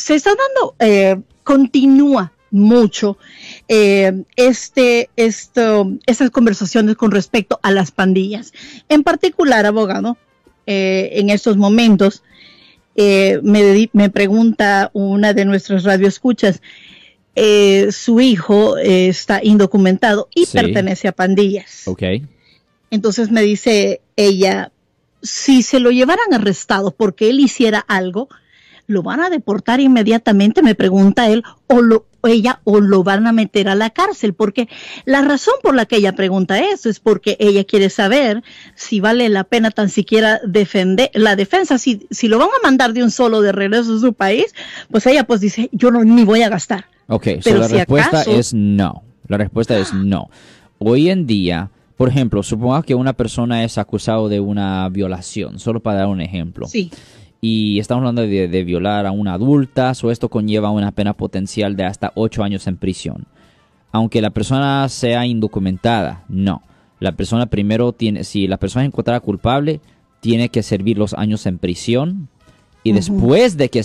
se está dando, eh, continúa mucho eh, este, esto, estas conversaciones con respecto a las pandillas. En particular, abogado, eh, en estos momentos, me, me, pregunta una de nuestras radioescuchas, su hijo está indocumentado y pertenece a pandillas. Ok. Entonces me dice ella, si se lo llevaran arrestado porque él hiciera algo, ¿lo van a deportar inmediatamente? Me pregunta él, o lo, ella, o lo van a meter a la cárcel, porque la razón por la que ella pregunta eso es porque ella quiere saber si vale la pena tan siquiera defender la defensa. Si, si lo van a mandar de un solo de regreso a su país, pues ella pues dice, yo no ni voy a gastar. Ok, Pero la respuesta es no. La respuesta es no. Hoy en día, por ejemplo, supongamos que una persona es acusado de una violación, solo para dar un ejemplo. Sí. Y estamos hablando de, violar a una adulta, o esto conlleva una pena potencial de hasta 8 años en prisión. Aunque la persona sea indocumentada, no. La persona primero tiene, si la persona es encontrada culpable, tiene que servir los años en prisión y después de que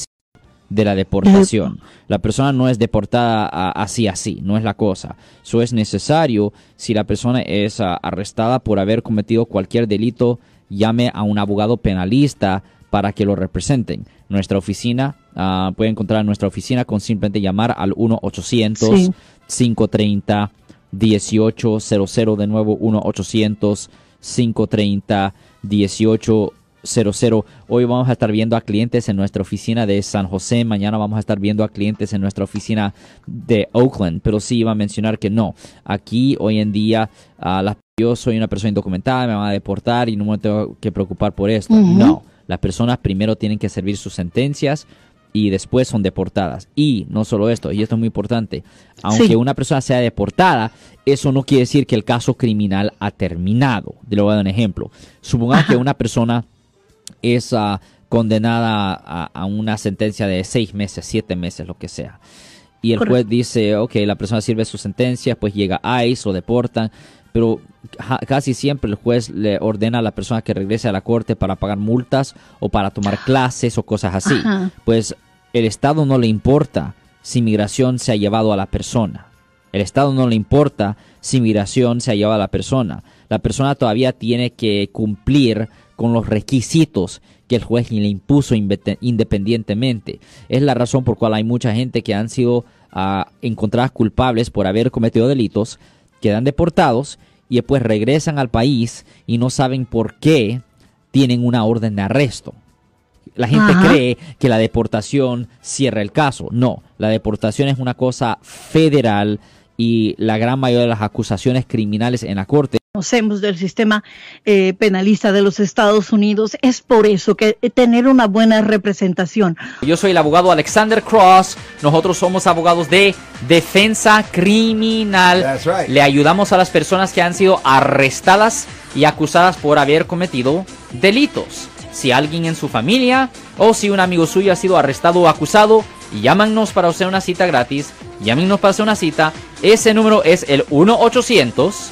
de la deportación. La persona no es deportada así, así, no es la cosa. Eso es necesario si la persona es ah, arrestada por haber cometido cualquier delito, llame a un abogado penalista para que lo representen. Nuestra oficina, uh, puede encontrar nuestra oficina con simplemente llamar al 1-800-530-1800, de nuevo 1-800-530-1800. 00. Hoy vamos a estar viendo a clientes en nuestra oficina de San José. Mañana vamos a estar viendo a clientes en nuestra oficina de Oakland. Pero sí iba a mencionar que no. Aquí hoy en día yo soy una persona indocumentada, me van a deportar y no me tengo que preocupar por esto. No. Las personas primero tienen que servir sus sentencias y después son deportadas. Y no solo esto, y esto es muy importante, aunque una persona sea deportada, eso no quiere decir que el caso criminal ha terminado. Le voy a dar un ejemplo. Supongamos que una persona es ah, condenada a, una sentencia de seis meses, siete meses, lo que sea. Y el juez dice, ok, la persona sirve su sentencia, pues llega a ICE, lo deportan, pero casi siempre el juez le ordena a la persona que regrese a la corte para pagar multas o para tomar clases o cosas así. Pues el Estado no le importa si migración se ha llevado a la persona. El Estado no le importa si migración se ha llevado a la persona. La persona todavía tiene que cumplir con los requisitos que el juez le impuso independientemente. Es la razón por cual hay mucha gente que han sido ah, encontradas culpables por haber cometido delitos, quedan deportados y después regresan al país y no saben por qué tienen una orden de arresto. La gente cree que la deportación cierra el caso. No, la deportación es una cosa federal y la gran mayoría de las acusaciones criminales en la corte conocemos del sistema eh, penalista de los Estados Unidos. Es por eso que tener una buena representación. Yo soy el abogado Alexander Cross. Nosotros somos abogados de defensa criminal. Le ayudamos a las personas que han sido arrestadas y acusadas por haber cometido delitos. Si alguien en su familia o si un amigo suyo ha sido arrestado o acusado, llámanos para hacer una cita gratis. Llámenos para hacer una cita. Ese número es el 1 800